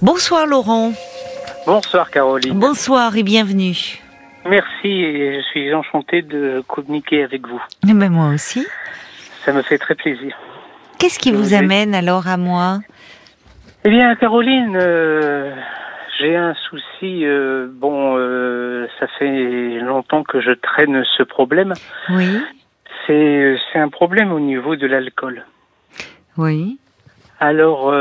Bonsoir Laurent. Bonsoir Caroline. Bonsoir et bienvenue. Merci et je suis enchanté de communiquer avec vous. Mais ben, moi aussi. Ça me fait très plaisir. Qu'est-ce qui vous amène alors à moi Eh bien Caroline, euh, j'ai un souci. euh, bon, euh, ça fait longtemps que je traîne ce problème. Oui. C'est c'est un problème au niveau de l'alcool. Oui. Alors,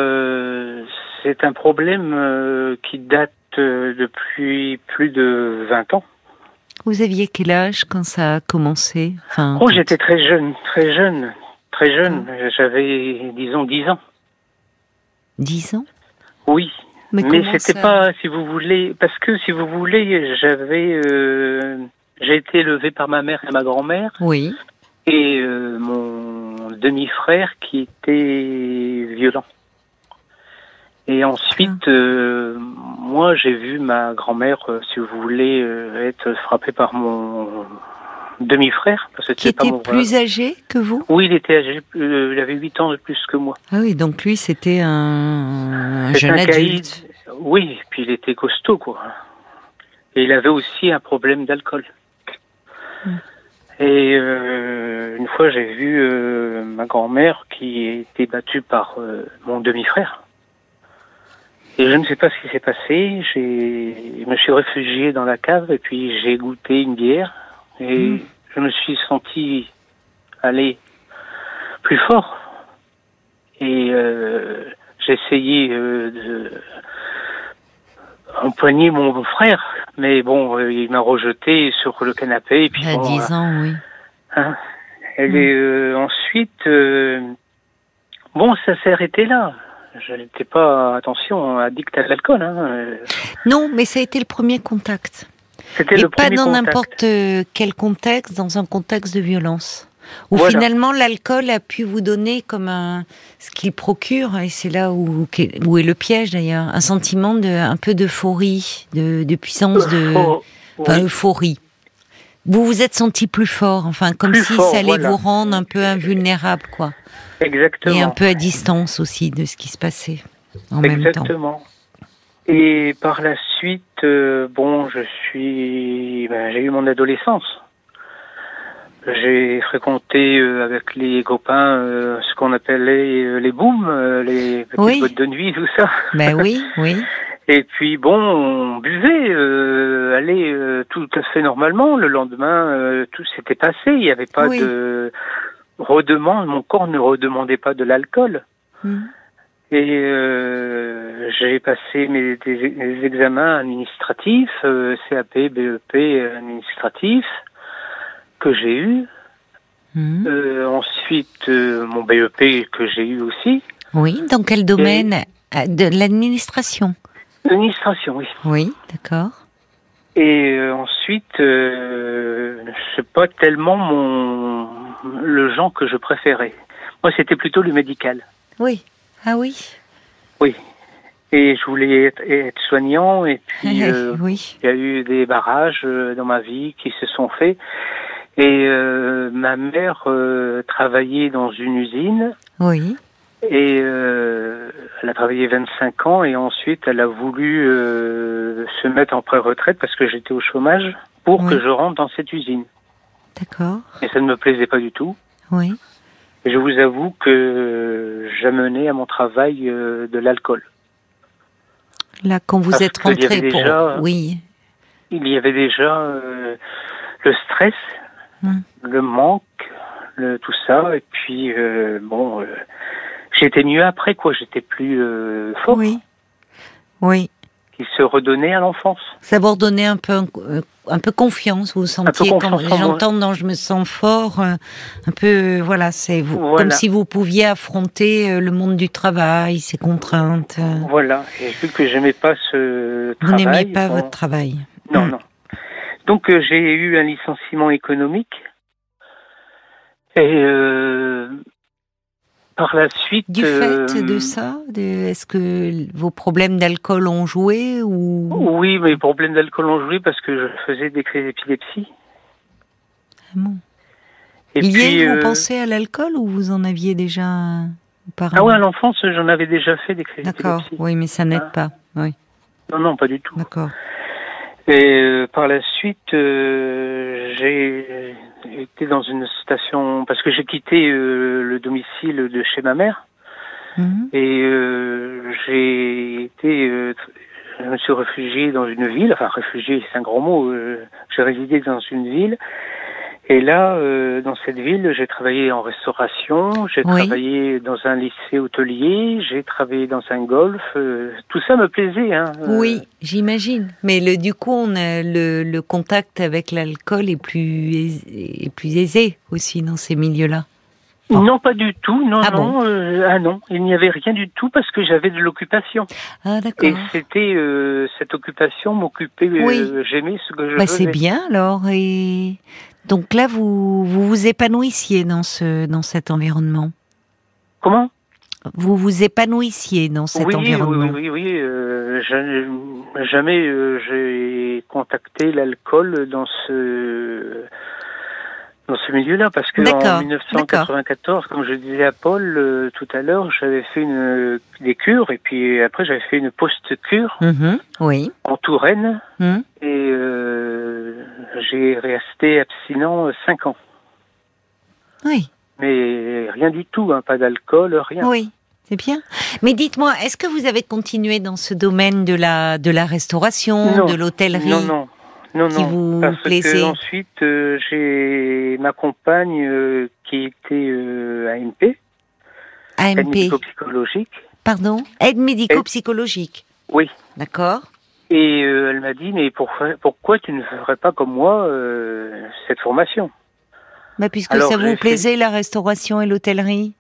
c'est un problème euh, qui date euh, depuis plus de 20 ans. Vous aviez quel âge quand ça a commencé? Enfin, Oh, j'étais très jeune, très jeune, très jeune. J'avais, disons, 10 ans. 10 ans? Oui. Mais, Mais c'était ça pas, si vous voulez, parce que si vous voulez, j'avais, euh, j'ai été élevé par ma mère et ma grand-mère Oui. et mon demi-frère qui était violent. Et ensuite, euh, moi, j'ai vu ma grand-mère, euh, si vous voulez, euh, être frappée par mon demi-frère, parce que Qui c'était pas était mon plus âgé que vous? Oui, il était âgé, euh, il avait 8 ans de plus que moi. Ah oui, donc lui c'était un, un jeune un caïd. adulte. Oui, puis il était costaud, quoi. Et il avait aussi un problème d'alcool. Mm. Et euh, une fois, j'ai vu euh, ma grand-mère qui était battue par euh, mon demi-frère. Et je ne sais pas ce qui s'est passé. J'ai, je me suis réfugié dans la cave et puis j'ai goûté une bière et Mm. je me suis senti aller plus fort. Et euh, j'ai essayé euh, de empoigner mon frère, mais bon, euh, il m'a rejeté sur le canapé. Et puis À bon, 10 ans, oui. hein? Et Mm. euh, ensuite, euh, bon, ça s'est arrêté là. Je n'étais pas, attention, addict à l'alcool. Hein. Non, mais ça a été le premier contact. C'était Et le pas premier dans contact. n'importe euh, quel contexte, dans un contexte de violence. Où Voilà. finalement l'alcool a pu vous donner comme un ce qu'il procure, et c'est là où, où est le piège d'ailleurs, un sentiment de un peu d'euphorie, de, de puissance, de Oh, enfin, oui. euphorie. Vous vous êtes senti plus fort, enfin comme Plus si fort, ça allait voilà. vous rendre un peu invulnérable, quoi, Exactement. et un peu à distance aussi de ce qui se passait en même temps. Exactement. Et par la suite, euh, bon, je suis, ben, j'ai eu mon adolescence. J'ai fréquenté euh, avec les copains euh, ce qu'on appelait les booms, les petites Oui. boîtes de nuit, tout ça. Ben oui, oui, Et puis bon, on buvait, euh, allait euh, tout à fait normalement. Le lendemain, euh, tout s'était passé. Il n'y avait pas Oui. de redemande. Mon corps ne redemandait pas de l'alcool. Hmm. Et euh, j'ai passé mes, des- examens administratifs, euh, CAP, BEP administratif, que j'ai eu. Hmm. Euh, ensuite, mon BEP que j'ai eu aussi. oui. Dans quel domaine De l'administration? Administration, oui. Oui, d'accord. Et ensuite, c'est pas tellement mon le genre que je préférais. Moi, c'était plutôt le médical. Oui. Ah oui? Oui. Et je voulais être, être soignant. Et puis, euh, oui. il y a eu des barrages euh, dans ma vie qui se sont faits. Et euh, ma mère euh, travaillait dans une usine. Oui. Et euh, elle a travaillé 25 ans et ensuite elle a voulu se mettre en pré-retraite parce que j'étais au chômage pour Oui. que je rentre dans cette usine. D'accord. Et ça ne me plaisait pas du tout. Oui. Et je vous avoue que j'amenais à mon travail euh, de l'alcool. Là, quand vous Parce êtes rentré pour. déjà- Oui. Il y avait déjà euh, le stress, Hmm. le manque, le, tout ça. Et puis, euh, bon, j'étais mieux après, quoi. J'étais plus fort. Oui. Oui. Qui se redonnait à l'enfance. S'abandonner un peu, euh, un peu confiance. Vous sentiez quand j'entends dans je me sens fort, euh, un peu, voilà, c'est vous, Voilà. comme si vous pouviez affronter euh, le monde du travail, ses contraintes. euh. Voilà. Et vu que j'aimais pas ce Vous travail. n'aimiez pas votre travail. Non, non. Donc euh, j'ai eu un licenciement économique. Et euh, par la suite. Du euh, fait de ça, de- est-ce que vos problèmes d'alcool ont joué ou? Oui, mes problèmes d'alcool ont joué parce que je faisais des crises d'épilepsie. Ah bon. Et Lié, puis, vous euh, pensez à l'alcool ou vous en aviez déjà Ah auparavant? Ouais, à l'enfance, j'en avais déjà fait des crises D'accord, d'épilepsie. oui, mais ça n'aide Ah. pas. Oui. Non, non, pas du tout. D'accord. Et euh, par la suite, euh, j'ai été dans une station parce que j'ai quitté euh, le domicile de chez ma mère Mhm. et euh, j'ai été, euh, je me suis réfugié dans une ville. Enfin, réfugié, c'est un grand mot. euh, j'ai résidé dans une ville. Et là, euh, dans cette ville, j'ai travaillé en restauration, j'ai Oui. travaillé dans un lycée hôtelier, j'ai travaillé dans un golf. euh, tout ça me plaisait. Hein, euh, Oui, j'imagine. Mais le, du coup, on a le, le contact avec l'alcool est plus aisé, est plus aisé aussi dans ces milieux-là. Non, pas du tout. Non, Ah non. euh, ah non, il n'y avait rien du tout parce que j'avais de l'occupation. Ah Et d'accord. c'était euh, cette occupation m'occupait. euh, Oui. J'aimais ce que je Bah, c'est bien alors. Et donc là, vous vous, vous épanouissiez dans ce dans cet environnement? Comment? Vous vous épanouissiez dans cet oui, environnement? oui, oui, oui. ja- jamais j'ai contacté l'alcool dans ce dans ce milieu-là parce que en 1994, comme je disais à Paul euh, tout à l'heure, j'avais fait une des cures et puis après j'avais fait une post-cure Mhm, Oui. en Touraine Mhm. et euh, j'ai resté abstinent euh, cinq ans. Oui. Mais rien du tout, hein, pas d'alcool, rien. Oui. C'est bien. Mais dites-moi, est-ce que vous avez continué dans ce domaine de la de la restauration, Non. de l'hôtellerie? Non, non. Non, qui non. vous parce plaisait que ensuite, euh, j'ai ma compagne euh, qui était euh, AMP, aide AMP médico-psychologique. Pardon? Aide médico-psychologique. Oui. D'accord. Et elle m'a dit, mais pourquoi, pourquoi tu ne ferais pas comme moi cette formation? Bah, puisque Alors, ça vous fait- plaisait la restauration et l'hôtellerie,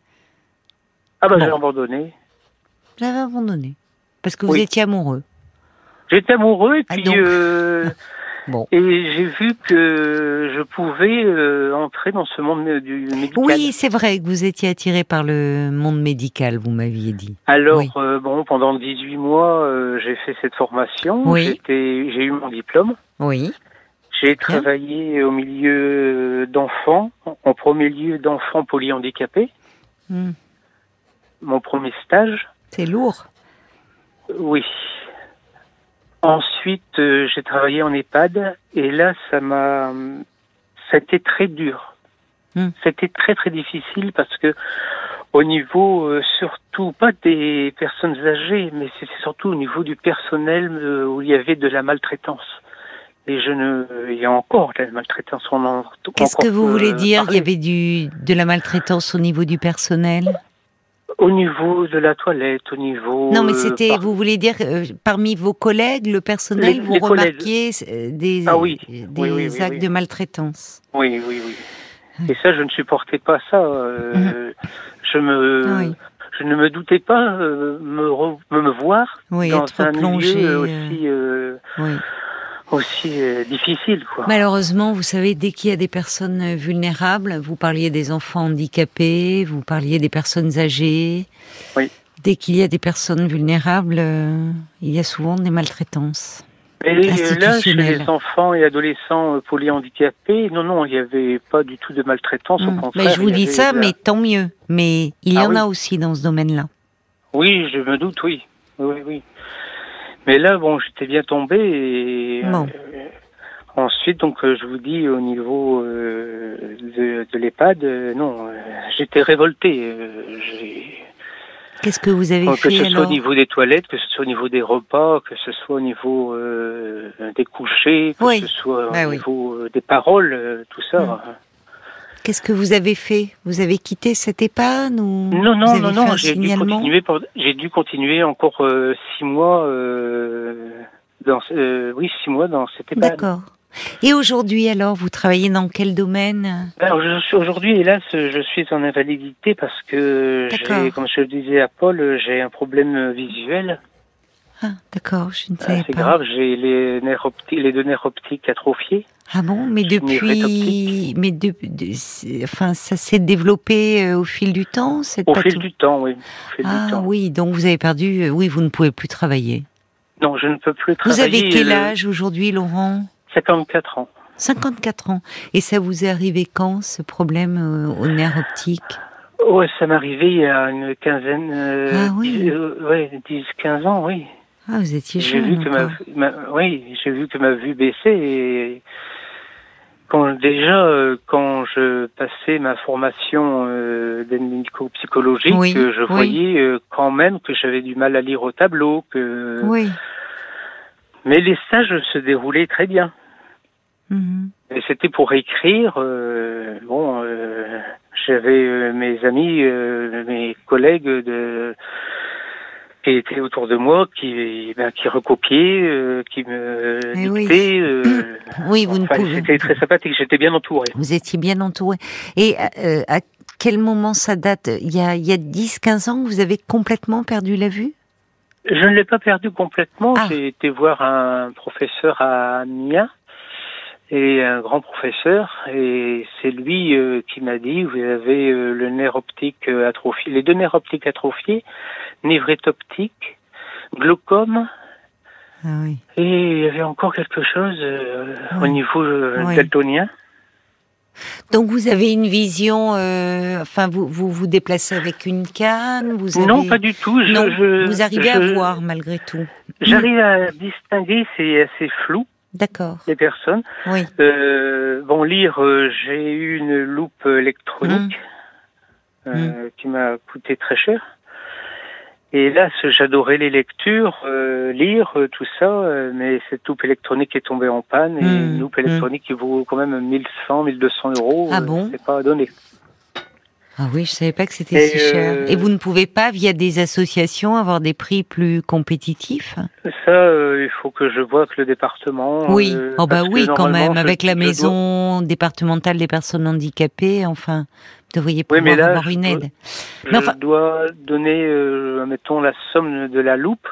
Ah bah Bon. j'ai abandonné. vous avez abandonné. Parce que vous Oui. étiez amoureux. J'étais amoureux et Ah, puis euh, Bon. et j'ai vu que je pouvais euh, entrer dans ce monde du médical. Oui, c'est vrai que vous étiez attiré par le monde médical, vous m'aviez dit. Alors Oui. euh, bon, pendant 18 mois, euh, j'ai fait cette formation. Oui. J'ai eu mon diplôme. Oui. J'ai travaillé au milieu d'enfants, en premier lieu d'enfants polyhandicapés. Hmm. Mon premier stage, C'est lourd. oui. Ensuite, euh, j'ai travaillé en EHPAD et là, ça m'a, ça a été très dur. Hmm. C'était très très difficile parce que au niveau euh, surtout pas des personnes âgées, mais c'est surtout au niveau du personnel euh, où il y avait de la maltraitance. Et je ne, il y a encore de la maltraitance. Qu'est-ce que vous euh, voulez dire Il y avait du, de la maltraitance au niveau du personnel? Au niveau de la toilette, au niveau. Non, mais euh, c'était, par- vous voulez dire, euh, parmi vos collègues, le personnel, Les- vous les remarquiez euh, des, Ah oui. des Oui, oui, oui, actes de maltraitance Oui, oui, oui. Et ça, je ne supportais pas ça. euh, Je me, Ah je ne me doutais pas euh, me, re- me voir dans être un plongé, milieu euh, aussi, euh, Oui. Aussi euh, difficile, quoi. Malheureusement, vous savez, dès qu'il y a des personnes euh, vulnérables, vous parliez des enfants handicapés, vous parliez des personnes âgées. Oui. Dès qu'il y a des personnes vulnérables, euh, il y a souvent des maltraitances. Et là, chez les enfants et adolescents polyhandicapés, non, non, il n'y avait pas du tout de maltraitance. Au Hmm. contraire, Mais je vous dis ça, la- mais tant mieux. Mais il y Ah en oui. a aussi dans ce domaine-là. Oui, je me doute. Oui, oui, oui. Mais là, bon, j'étais bien tombé et Bon. euh, ensuite, donc, euh, je vous dis au niveau euh, de, de l'EHPAD, euh, non, j'étais révolté. Qu'est-ce que vous avez que fait ce soit au niveau des toilettes, que ce soit au niveau des repas, que ce soit au niveau des couchers, que Oui. ce soit au Bah oui. niveau des paroles, tout ça. Mm. Qu'est-ce que vous avez fait? Vous avez quitté cette ou Non, non, non, non, j'ai dû continuer. dû encore euh, six mois. Euh, dans, euh, oui, six mois dans cette EHPAD. D'accord. Et aujourd'hui alors, vous travaillez dans quel domaine? Suis aujourd'hui, hélas, je suis en invalidité parce que comme je le disais à Paul, j'ai un problème visuel Ah, d'accord, je ne savais assez pas. grave. J'ai les nerfs optiques, les deux nerfs optiques atrophiés. Ah bon, mais depuis, mais de, de- c'est- enfin, ça s'est développé euh, au fil du temps, cette Au fil du temps, oui. Au fil Ah du temps. oui, donc vous avez perdu. euh, Oui, vous ne pouvez plus travailler. Non, je ne peux plus Vous travailler. avez quel euh, âge aujourd'hui, Laurent? 54 ans. 54 ans. Et ça vous est arrivé quand, ce problème euh, au nerf optique Ouais, ça m'est arrivé il y a une quinzaine, euh, Ah oui. euh, ouais, 10, 15 ans, oui. Ah, vous étiez J'ai jeune. vu que ma, encore. ma- oui, j'ai vu que ma vue baissait et quand déjà euh, quand je passais ma formation euh, Oui, euh, je oui. voyais euh, quand même que j'avais du mal à lire au tableau, que Oui. mais les stages se déroulaient très bien. Mhm. Et c'était pour écrire. bon, j'avais mes amis, mes collègues de qui étaient autour de moi, qui ben, qui recopiaient, euh, qui me oui. dictaient. euh, Oui, vous ne enfin, pouvez. C'était très sympathique. J'étais bien entouré. Vous étiez bien entouré. Et euh, à quel moment ça date? Il y a, il y a 10-15 ans vous avez complètement perdu la vue? Je ne l'ai pas perdu complètement. Ah. J'ai été voir un professeur à Amiens et un grand professeur et c'est lui euh, qui m'a dit vous avez euh, le nerf optique euh, atrophié, les deux nerfs optiques atrophiés, névrite optique, glaucome Ah oui. et il y avait encore quelque chose euh, au niveau euh, Oui. daltonien. Donc vous avez une vision, euh, enfin vous, vous vous déplacez avec une canne, vous avez... Non, pas du tout. Je, Non, je- vous arrivez je- à voir malgré tout. J'arrive à distinguer, c'est assez flou D'accord. les personnes. Oui. Euh, bon, lire, euh, j'ai eu une loupe électronique Mmh. euh, qui m'a coûté très cher. Et là, j'adorais les lectures, euh, lire, euh, tout ça, euh, mais cette loupe électronique est tombée en panne et Mmh. une loupe électronique qui vaut quand même 1100, 1200 euros. Ah euh, bon C'est pas à donner. Ah oui, je savais pas que c'était si cher. euh, Et vous ne pouvez pas, via des associations, avoir des prix plus compétitifs? Ça, euh, il faut que je vois que le département. Oui. euh, oh bah oui, quand même, je- avec la je dois- maison départementale des personnes handicapées, enfin, vous devriez Oui, pouvoir mais là, avoir je une dois- aide. Je Mais enfin- dois donner, euh, mettons, la somme de la loupe,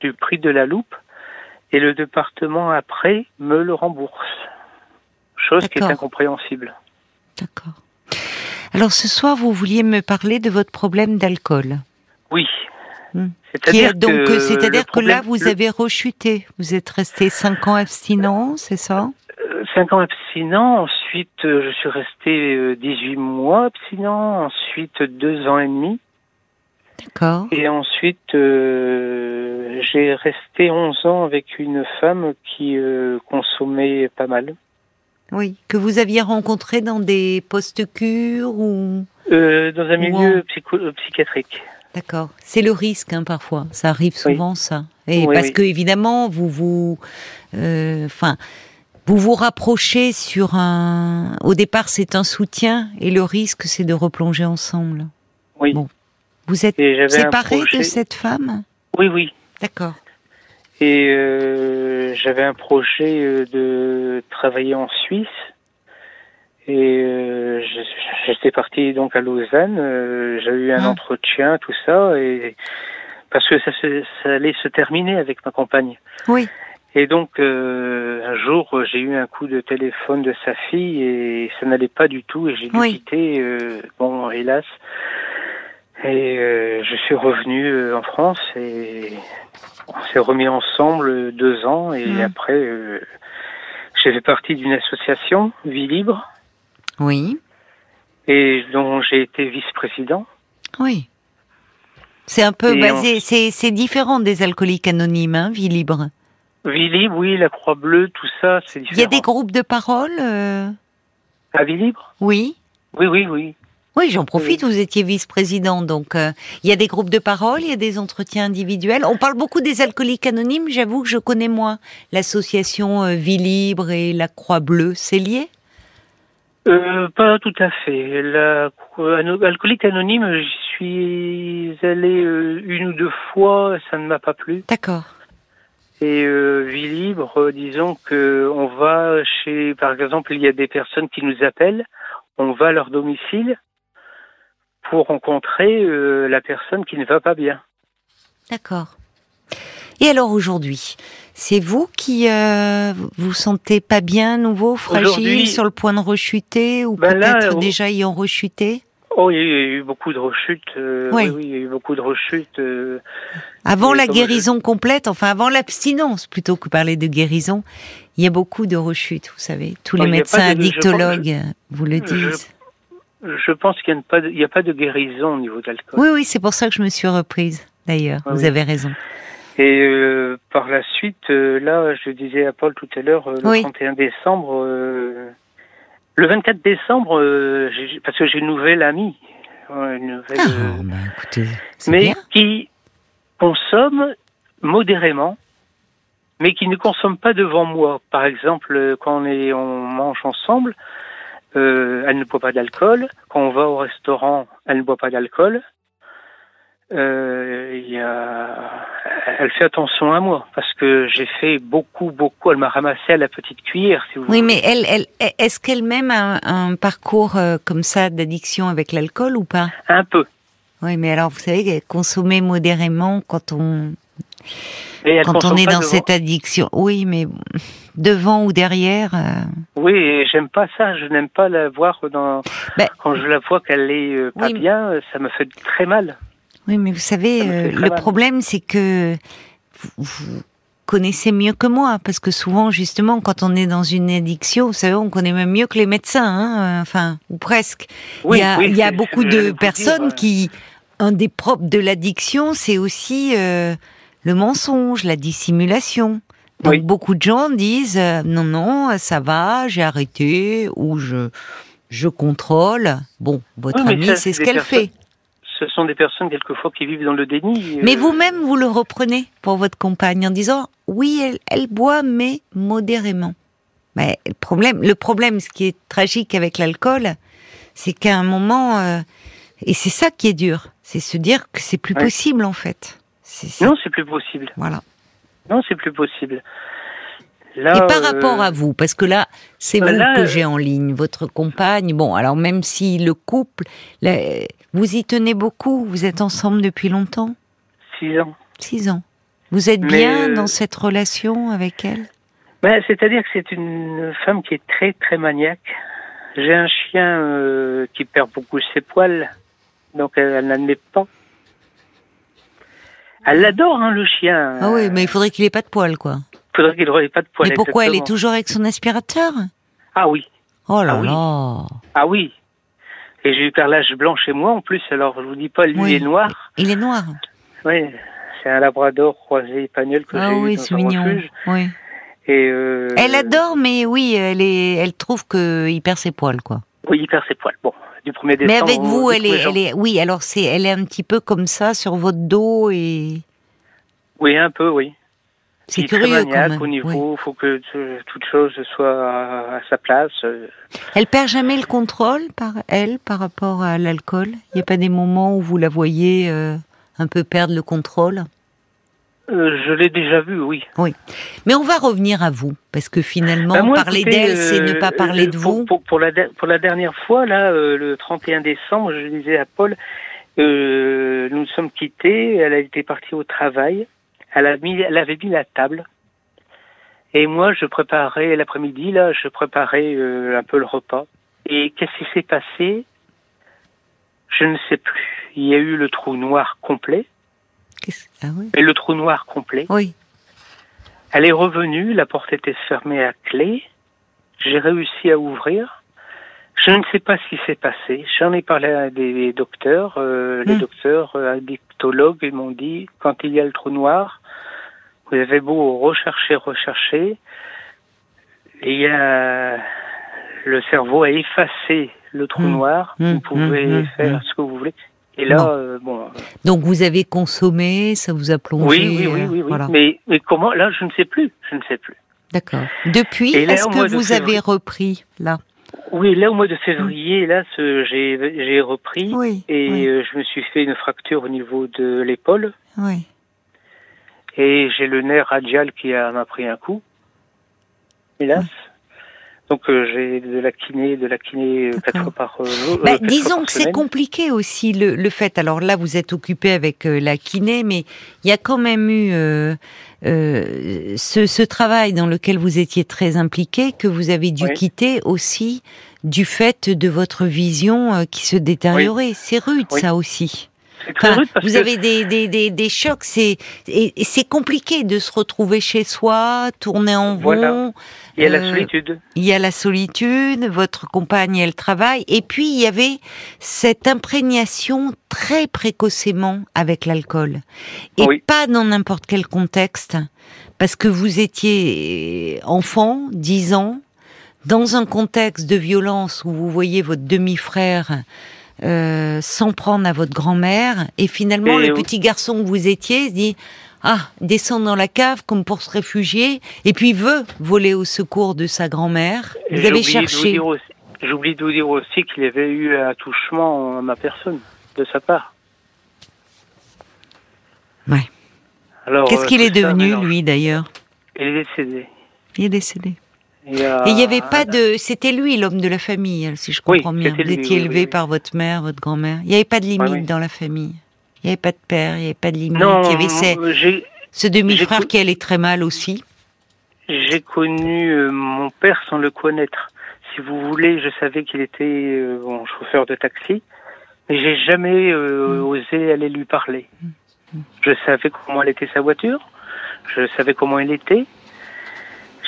du prix de la loupe, et le département après me le rembourse. Chose qui est incompréhensible. D'accord. Alors ce soir, vous vouliez me parler de votre problème d'alcool. Oui. Hmm. C'est-à-dire que, euh, c'est-à-dire que là, vous le- avez rechuté. Vous êtes resté cinq ans abstinent, c'est ça? Euh, cinq ans abstinent, ensuite euh, je suis resté euh, 18 mois abstinent, ensuite deux ans et demi, D'accord. et ensuite euh, j'ai resté 11 ans avec une femme qui euh, consommait pas mal. Oui. Que vous aviez rencontré dans des postes cures ou Euh, dans un milieu euh, psychiatrique. D'accord. C'est le risque, hein, parfois. Ça arrive souvent, ça. Et Oui, parce oui. que évidemment, vous vous, euh, enfin, vous vous rapprochez sur un. Au départ, c'est un soutien, et le risque, c'est de replonger ensemble. Oui. Bon. Vous êtes séparé de cette femme? Oui, oui. D'accord. Et euh, j'avais un projet euh, de travailler en Suisse. Et euh, j'étais parti donc à Lausanne. euh, J'ai eu un Ah. entretien, tout ça, et parce que ça, se- ça allait se terminer avec ma compagne. Oui. Et donc euh, un jour, j'ai eu un coup de téléphone de sa fille et ça n'allait pas du tout. Et j'ai dû Oui. quitter. euh, bon, hélas. Et euh, je suis revenu euh, en France et on s'est remis ensemble deux ans. Et Mm. après, euh, j'ai fait partie d'une association, Vie Libre, Oui. et dont j'ai été vice-président. Oui. C'est un peu Et basé. C'est c'est différent des alcooliques anonymes, hein, vie libre. Vie Libre, oui, la Croix Bleue, tout ça, c'est différent. Il y a des groupes de parole. euh, À Vie Libre? Oui. Oui, oui, oui. Oui, j'en profite, vous étiez vice-président, donc euh, il y a des groupes de parole, il y a des entretiens individuels. On parle beaucoup des alcooliques anonymes, j'avoue que je connais moins l'association euh, Vie Libre et la Croix Bleue, c'est lié? Euh, pas tout à fait. La ano- alcoolique anonyme, j'y suis allé euh, une ou deux fois, ça ne m'a pas plu. D'accord. Et euh, vie libre, euh, disons que on va chez, par exemple, il y a des personnes qui nous appellent, on va à leur domicile pour rencontrer euh, la personne qui ne va pas bien. D'accord. Et alors aujourd'hui, c'est vous qui euh, vous sentez pas bien, nouveau, fragile, sur le point de rechuter, ou Ben peut-être oh. déjà ayant rechuté? Oh, il y a eu beaucoup de rechutes. euh, Oui. il y a eu beaucoup de rechutes. euh, Avant la je- guérison complète, enfin avant l'abstinence, plutôt que parler de guérison, il y a beaucoup de rechutes, vous savez. Tous les y médecins de- addictologues vous le disent. Je pense qu'il n'y a, pas de- il y a pas de guérison au niveau de l'alcool. Oui, oui, c'est pour ça que je me suis reprise, d'ailleurs. Ah vous oui. avez raison. Et euh, par la suite, euh, là, je disais à Paul tout à l'heure, euh, le Oui. 31 décembre, euh, le 24 décembre, euh, parce que j'ai une nouvelle amie, une nouvelle, Ah, bah, écoutez, mais bien. qui consomme modérément, mais qui ne consomme pas devant moi. Par exemple, quand on, est, on mange ensemble, euh, elle ne boit pas d'alcool. Quand on va au restaurant, elle ne boit pas d'alcool. Euh, il y a... Elle fait attention à moi parce que j'ai fait beaucoup, beaucoup. Elle m'a ramassé à la petite cuillère, si vous Oui, voulez. mais elle, elle, est-ce qu'elle-même a un, un parcours euh, comme ça d'addiction avec l'alcool ou pas? Un peu. Oui, mais alors vous savez, consommer modérément quand on quand on est dans devant. cette addiction. Oui, mais devant ou derrière. euh, Oui, et j'aime pas ça. Je n'aime pas la voir dans. Ben- Quand je la vois qu'elle est euh, pas Oui, bien, ça me fait très mal. Oui, mais vous savez, euh, le mal. problème, c'est que vous, vous connaissez mieux que moi, parce que souvent, justement, quand on est dans une addiction, vous savez, on connaît même mieux que les médecins, hein, euh, enfin, ou presque. Oui, il y a, oui, il y a c'est- beaucoup de personnes dire. qui, un des propres de l'addiction, c'est aussi le mensonge, la dissimulation. Donc Oui. beaucoup de gens disent euh, non non ça va j'ai arrêté ou je je contrôle bon votre Oui, mais amie c'est ce qu'elle fait Ce sont des personnes quelquefois qui vivent dans le déni. mais euh, vous-même, vous le reprenez pour votre compagne en disant oui, elle, elle boit, mais modérément. Mais le problème, le problème, ce qui est tragique avec l'alcool, c'est qu'à un moment, euh, et c'est ça qui est dur, c'est se dire que c'est plus possible en fait. Non, c'est plus possible. Voilà. Non, c'est plus possible. Là, Et par euh, rapport à vous, parce que là, c'est bah vous là, que euh, j'ai en ligne, votre compagne. Bon, alors même si le couple, là, vous y tenez beaucoup, vous êtes ensemble depuis longtemps, Six ans. six ans. Vous êtes Mais, bien euh, dans cette relation avec elle? Ben, C'est-à-dire que c'est une femme qui est très, très maniaque. J'ai un chien euh, qui perd beaucoup ses poils, donc elle, elle n'admet pas. Elle l'adore, hein, le chien. Ah oui, mais il faudrait qu'il ait pas de poils, quoi. faudrait qu'il n'aurait pas de poils. mais pourquoi elle est toujours avec son aspirateur? Ah oui, Oh là Ah oui. là ah oui. Et j'ai eu perlage blanc chez moi en plus, alors je vous dis pas, lui Oui. est noir. Il est noir. Oui, c'est un labrador croisé espagnol que Ah j'ai oui, eu dans c'est un mignon. refuge. Oui. Et euh, Elle adore, mais oui, elle est, elle trouve que il perd ses poils, quoi. Oui, il perd ses poils. Bon, du 1er décembre. Mais avec vous, elle est, 1er elle janvier. est, oui. Alors c'est, elle est un petit peu comme ça sur votre dos et Oui, un peu, oui. c'est curieux quand même. au oui. niveau, faut que toute chose soit à, à sa place. euh. Elle perd jamais le contrôle par elle par rapport à l'alcool? Il n'y a pas des moments où vous la voyez euh, un peu perdre le contrôle? Euh, je l'ai déjà vu, oui. Mais on va revenir à vous parce que finalement Bah, moi, parler d'elle, c'est ne euh, pas parler euh, de pour, vous. Pour, pour la, pour la dernière fois, là, euh, le 31 décembre, je disais à Paul, euh, nous nous sommes quittés, elle été partie au travail, elle, a mis, elle avait mis la table, et moi, je préparais l'après-midi, là, je préparais euh, un peu le repas. Et qu'est-ce qui s'est passé? Je ne sais plus. Il y a eu le trou noir complet, Ah oui. et le trou noir complet. Oui. Elle est revenue, la porte était fermée à clé. J'ai réussi à ouvrir. Je ne sais pas ce qui s'est passé. J'en ai parlé à des docteurs. euh, Les Hmm. docteurs euh, addictologues ils m'ont dit quand il y a le trou noir, vous avez beau rechercher, rechercher, il y a le cerveau a effacé le trou Hmm. noir. Hmm, Vous pouvez hmm, hmm, faire hmm. ce que vous voulez. Et là, Bon. euh, bon, euh, Donc vous avez consommé, ça vous a plongé. oui, oui, oui, oui, oui. Voilà. Mais, mais comment Là, je ne sais plus. Je ne sais plus. D'accord. Depuis, est-ce que vous avez repris là? Oui, là au mois de février, là, j'ai repris Oui. et oui, euh, je me suis fait une fracture au niveau de l'épaule oui. et j'ai le nerf radial qui a- m'a pris un coup, hélas. Donc euh, j'ai de la kiné, de la kiné euh, quatre D'accord. fois par euh, jour. Bah, euh, quatre fois disons par que c'est compliqué aussi le, le fait. Alors là, vous êtes occupé avec euh, la kiné, mais il y a quand même eu euh, euh, ce, ce travail dans lequel vous étiez très impliqué que vous avez dû Oui. quitter aussi du fait de votre vision euh, qui se détériorait. C'est rude Oui. ça aussi. C'est très Enfin, rude parce vous que avez des, des, des, des chocs, c'est c'est compliqué de se retrouver chez soi, tourner en Voilà. rond. il y a la euh, solitude. Il y a la solitude, votre compagne elle travaille, et puis il y avait cette imprégnation très précocement avec l'alcool, et Oui. pas dans n'importe quel contexte, parce que vous étiez enfant, 10 ans, dans un contexte de violence où vous voyez votre demi-frère euh, s'en prendre à votre grand-mère, et finalement Et le oui. petit garçon que vous étiez se dit ah, descend dans la cave comme pour se réfugier, et puis veut voler au secours de sa grand-mère. Vous avez oublié de vous cherché. dire aussi- J'ai oublié de vous dire aussi qu'il y avait eu un attouchement à ma personne, de sa part. Ouais. Alors, Qu'est-ce euh, qu'il est devenu, lui, d'ailleurs? Il est décédé. Il est décédé. Il a- Et il n'y avait pas de. C'était lui, l'homme de la famille, si je. Oui, comprends bien. Vous étiez élevé oui. par votre mère, votre grand-mère. Il n'y avait pas de limite Ouais, dans la famille. Il n'y avait pas de père, il n'y avait pas de limite. Non, il y avait ces- euh, ce demi-frère qui allait très mal aussi. j'ai connu euh, mon père sans le connaître. Si vous voulez, je savais qu'il était euh, bon, chauffeur de taxi, mais j'ai jamais euh, Mm. osé aller lui parler. Je savais comment elle était sa voiture, je savais comment elle était.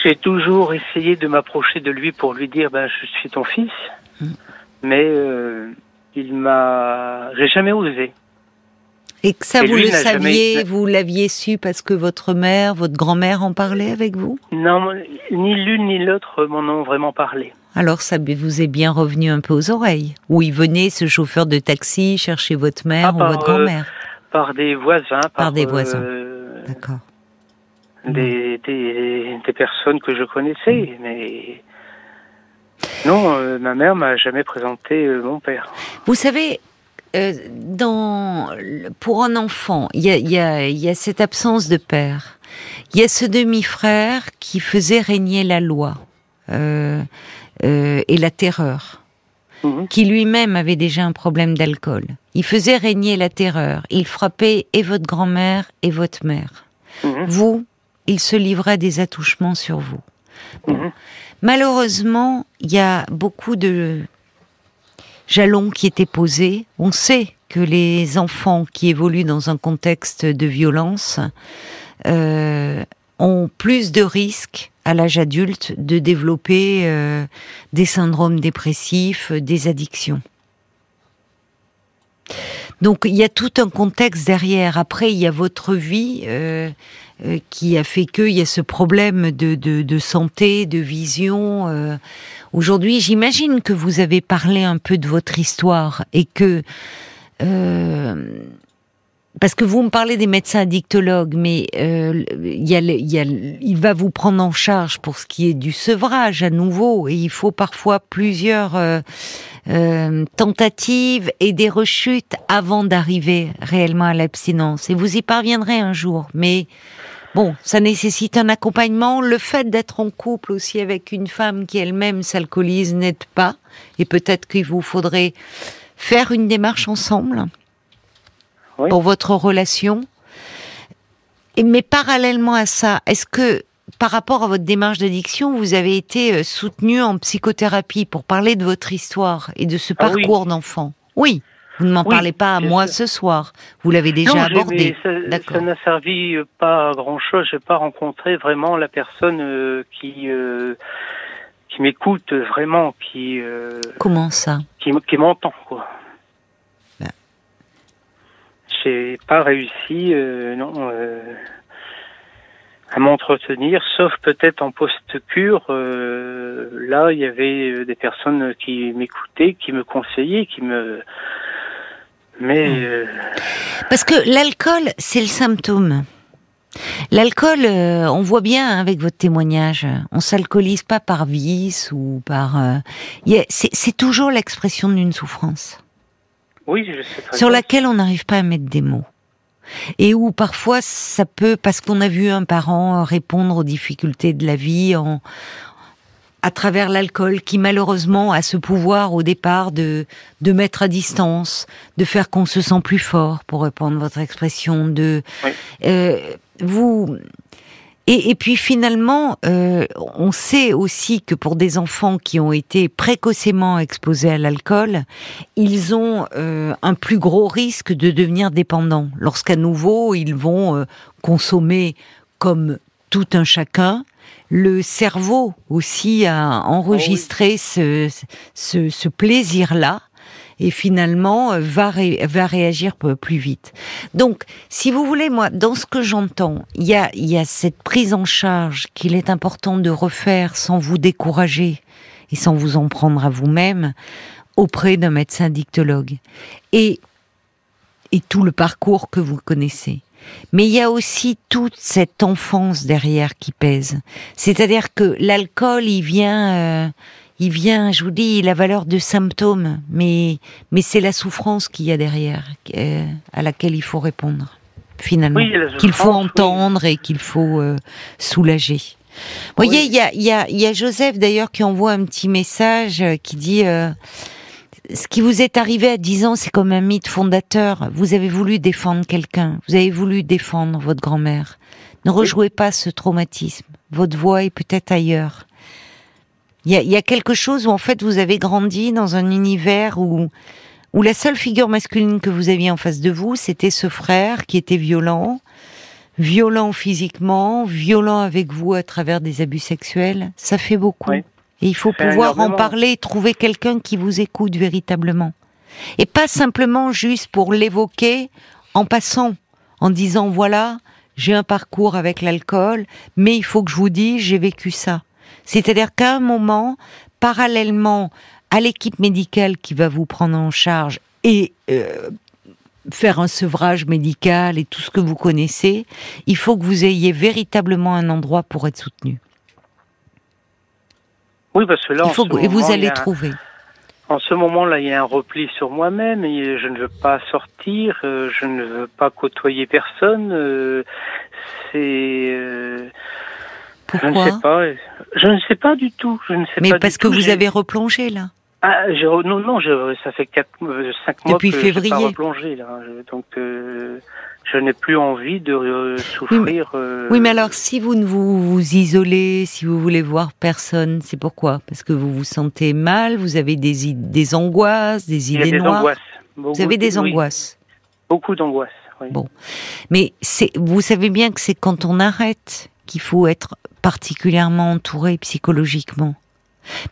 J'ai toujours essayé de m'approcher de lui pour lui dire ben, je suis ton fils, Mm. mais euh, il m'a. J'ai jamais osé. Et que ça, Et vous le jamais- saviez, vous l'aviez su parce que votre mère, votre grand-mère en parlait avec vous? Non, ni l'une ni l'autre m'en ont vraiment parlé. Alors ça vous est bien revenu un peu aux oreilles. Où il venait, ce chauffeur de taxi, chercher votre mère Ah, ou par, votre euh, grand-mère. Par des voisins, par, des voisins. euh, D'accord. Des, des, des personnes que je connaissais, mais non, euh, ma mère m'a jamais présenté euh, mon père. Vous savez, euh, dans, pour un enfant, il y a, il y, a, il y a cette absence de père. Il y a ce demi-frère qui faisait régner la loi et la terreur, Mhm. qui lui-même avait déjà un problème d'alcool. Il faisait régner la terreur. Il frappait et votre grand-mère et votre mère. Mhm. Vous, il se livrait des attouchements sur vous. Mhm. Malheureusement, il y a beaucoup de jalons qui étaient posés. On sait que les enfants qui évoluent dans un contexte de violence euh, ont plus de risques à l'âge adulte de développer euh, des syndromes dépressifs, des addictions. Donc il y a tout un contexte derrière. Après, il y a votre vie euh, euh, qui a fait qu'il y a ce problème de, de, de santé, de vision. euh. Aujourd'hui, j'imagine que vous avez parlé un peu de votre histoire et que euh, parce que vous me parlez des médecins addictologues, mais euh, il, y a, il, y a il va vous prendre en charge pour ce qui est du sevrage à nouveau, et il faut parfois plusieurs euh, euh, tentatives et des rechutes avant d'arriver réellement à l'abstinence. Et vous y parviendrez un jour, mais bon, ça nécessite un accompagnement. Le fait d'être en couple aussi avec une femme qui elle-même s'alcoolise n'aide pas, et peut-être qu'il vous faudrait faire une démarche ensemble Oui. pour votre relation. Et, mais parallèlement à ça, est-ce que par rapport à votre démarche d'addiction, vous avez été euh, soutenu en psychothérapie pour parler de votre histoire et de ce Ah oui. parcours d'enfant? Oui. Vous ne m'en Oui, parlez pas à moi sûr. ce soir. Vous l'avez déjà non, abordé. ça- n'a servi pas à grand chose. J'ai pas rencontré vraiment la personne euh, qui euh, qui m'écoute vraiment, qui euh, Comment ça? qui, m'entend quoi. Ben. J'ai pas réussi, euh, non, euh, à m'entretenir, sauf peut-être en post-cure. euh, là, il y avait des personnes qui m'écoutaient, qui me conseillaient, qui me. Mais euh, Parce que l'alcool, c'est le symptôme. L'alcool, euh, on voit bien hein, avec votre témoignage, on s'alcoolise pas par vice ou par. euh, c'est c'est toujours l'expression d'une souffrance oui, je sais très sur bien. laquelle on n'arrive pas à mettre des mots. Et où parfois ça peut, parce qu'on a vu un parent répondre aux difficultés de la vie en, à travers l'alcool, qui malheureusement a ce pouvoir au départ de, de mettre à distance, de faire qu'on se sent plus fort, pour reprendre votre expression, de, Oui. euh, vous, Et, et puis finalement, euh, on sait aussi que pour des enfants qui ont été précocement exposés à l'alcool, ils ont euh, un plus gros risque de devenir dépendants. Lorsqu'à nouveau, ils vont euh, consommer comme tout un chacun, le cerveau aussi a enregistré ce, ce, ce plaisir-là et finalement euh, va, ré- va réagir plus vite. Donc, si vous voulez, moi, dans ce que j'entends, il y a, il y a cette prise en charge qu'il est important de refaire sans vous décourager et sans vous en prendre à vous-même auprès d'un médecin dictologue. Et, et tout le parcours que vous connaissez. Mais il y a aussi toute cette enfance derrière qui pèse. C'est-à-dire que l'alcool, il vient, euh, il vient, je vous dis, la valeur de symptôme, mais mais c'est la souffrance qu'il y a derrière, euh, à laquelle il faut répondre, finalement, Oui, qu'il faut oui. entendre et qu'il faut euh, soulager. Vous voyez, il y a, y, a, il y a Joseph d'ailleurs qui envoie un petit message qui dit ce qui vous est arrivé à 10 ans, c'est comme un mythe fondateur. Vous avez voulu défendre quelqu'un, vous avez voulu défendre votre grand-mère. Ne rejouez pas ce traumatisme. Votre voix est peut-être ailleurs. Il y a, il y a quelque chose où en fait vous avez grandi dans un univers où où la seule figure masculine que vous aviez en face de vous, c'était ce frère qui était violent, violent physiquement, violent avec vous à travers des abus sexuels. Ça fait beaucoup. Oui. Et il faut pouvoir en parler trouver quelqu'un qui vous écoute véritablement. Et pas simplement juste pour l'évoquer en passant, en disant voilà, j'ai un parcours avec l'alcool, mais il faut que je vous dise, j'ai vécu ça. C'est-à-dire qu'à un moment, parallèlement à l'équipe médicale qui va vous prendre en charge et euh, faire un sevrage médical et tout ce que vous connaissez, il faut que vous ayez véritablement un endroit pour être soutenu. Oui, parce que là, Il en faut ce que- vous allez un- trouver. En ce moment-là, il y a un repli sur moi-même et je ne veux pas sortir, euh, je ne veux pas côtoyer personne. euh, c'est, euh, je ne Pourquoi sais pas, je ne sais pas du tout. Je ne sais Mais pas parce que tout, vous avez replongé là. Ah, non, non, je- ça fait quatre, cinq mois que février. pas replongé là. Je- donc, je n'ai plus envie de euh, souffrir. euh, Oui, mais alors si vous ne vous, vous isolez, si vous voulez voir personne, c'est pourquoi? Parce que vous vous sentez mal, vous avez des, angoisses, des il y a idées des noires. angoisses. Beaucoup, Vous avez des oui, angoisses. beaucoup d'angoisses. Oui. Bon. Mais vous savez bien que c'est quand on arrête qu'il faut être particulièrement entouré psychologiquement.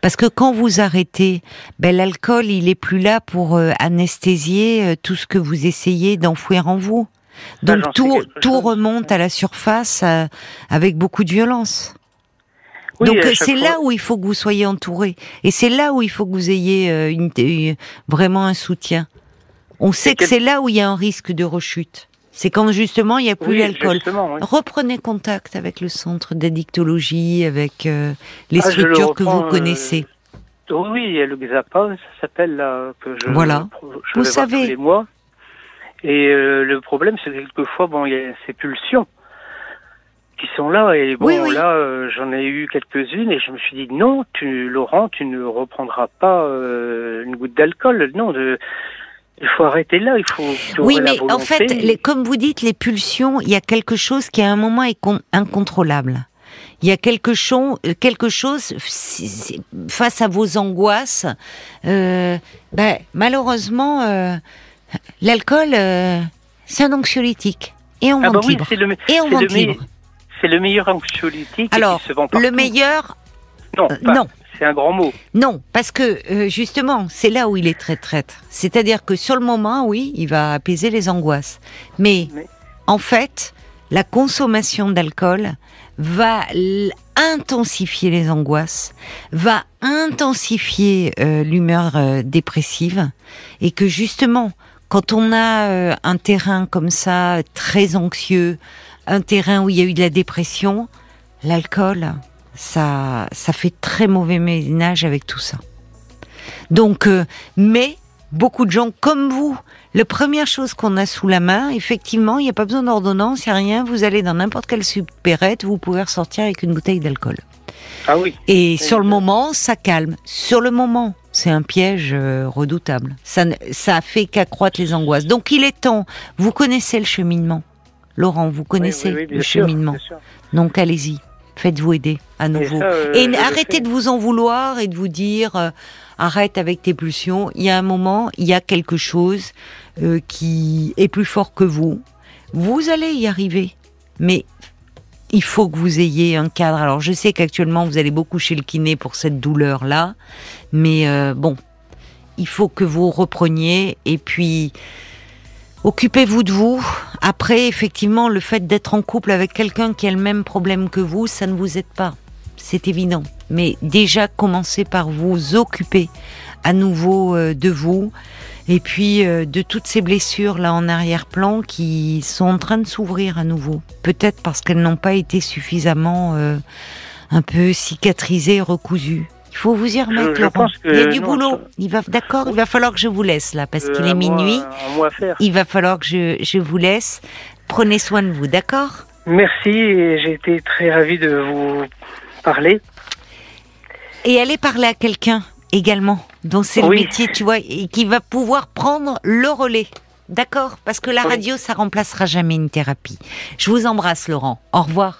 Parce que quand vous arrêtez, ben l'alcool, il est plus là pour euh, anesthésier euh, tout ce que vous essayez d'enfouir en vous. Ça, Donc tout, tout remonte à la surface euh, avec beaucoup de violence. Oui, Donc euh, c'est fois- là où il faut que vous soyez entouré. Et c'est là où il faut que vous ayez euh, une, vraiment un soutien. On sait que quel- c'est là où il y a un risque de rechute. C'est quand justement il n'y a plus Oui, l'alcool. oui. Reprenez contact avec le centre d'addictologie, avec euh, les Ah, le structures que vous euh, connaissez. Oui, il y a le Xapa, ça s'appelle là, que je, Voilà. je Vous savez. tous les mois. Et euh, le problème, c'est que quelquefois, bon, il y a ces pulsions qui sont là. Et bon, Oui, oui. là, euh, j'en ai eu quelques-unes et je me suis dit, non, tu, Laurent, tu ne reprendras pas euh, une goutte d'alcool. Non, de, il faut arrêter là, il faut. Oui, la mais en fait, les- comme vous dites, les pulsions, il y a quelque chose qui à un moment est con- incontrôlable. Il y a quelque chose, quelque chose face à vos angoisses. euh, ben, malheureusement, euh, l'alcool, euh, c'est un anxiolytique et on Ah bah oui, c'est le, meilleur anxiolytique Alors, qui se vend le meilleur, Non, euh, pas- non. c'est un grand mot. Non, parce que euh, justement, c'est là où il est très traître. C'est-à-dire que sur le moment, oui, il va apaiser les angoisses. Mais, Mais- en fait, la consommation d'alcool va intensifier les angoisses, va intensifier euh, l'humeur euh, dépressive, et que justement, quand on a euh, un terrain comme ça, très anxieux, un terrain où il y a eu de la dépression, l'alcool, ça, ça fait très mauvais ménage avec tout ça. Donc, euh, mais beaucoup de gens comme vous, la première chose qu'on a sous la main, effectivement, il n'y a pas besoin d'ordonnance, il n'y a rien, vous allez dans n'importe quelle supérette, vous pouvez ressortir avec une bouteille d'alcool. Ah oui. Et sur le moment, ça calme. Sur le moment, c'est un piège euh, redoutable. Ça, ne- ça fait qu'accroître les angoisses. Donc il est temps, vous connaissez le cheminement. Laurent, vous connaissez Oui, oui, oui, bien le sûr, cheminement. Donc allez-y, faites-vous aider à nouveau. ça, euh, et arrêtez de vous en vouloir et de vous dire euh, arrête avec tes pulsions. Il y a un moment, il y a quelque chose euh, qui est plus fort que vous. Vous allez y arriver, mais il faut que vous ayez un cadre. Alors je sais qu'actuellement vous allez beaucoup chez le kiné pour cette douleur-là, mais euh, bon, il faut que vous repreniez et puis occupez-vous de vous. Après, effectivement, le fait d'être en couple avec quelqu'un qui a le même problème que vous, ça ne vous aide pas. C'est évident. Mais déjà, commencez par vous occuper à nouveau euh, de vous et puis euh, de toutes ces blessures là en arrière-plan qui sont en train de s'ouvrir à nouveau. Peut-être parce qu'elles n'ont pas été suffisamment euh, un peu cicatrisées, recousues. Il faut vous y remettre, je Laurent. pense que Il y a du non, boulot. Il va, d'accord. Il va falloir que je vous laisse là parce Euh, qu'il un est minuit. Il va falloir que je, je vous laisse. Prenez soin de vous, d'accord? Merci et j'ai été très ravi de vous parler. Et allez parler à quelqu'un également, dont c'est le métier, tu vois, et qui va pouvoir prendre le relais. D'accord? Parce que la radio, ça remplacera jamais une thérapie. Je vous embrasse, Laurent. Au revoir.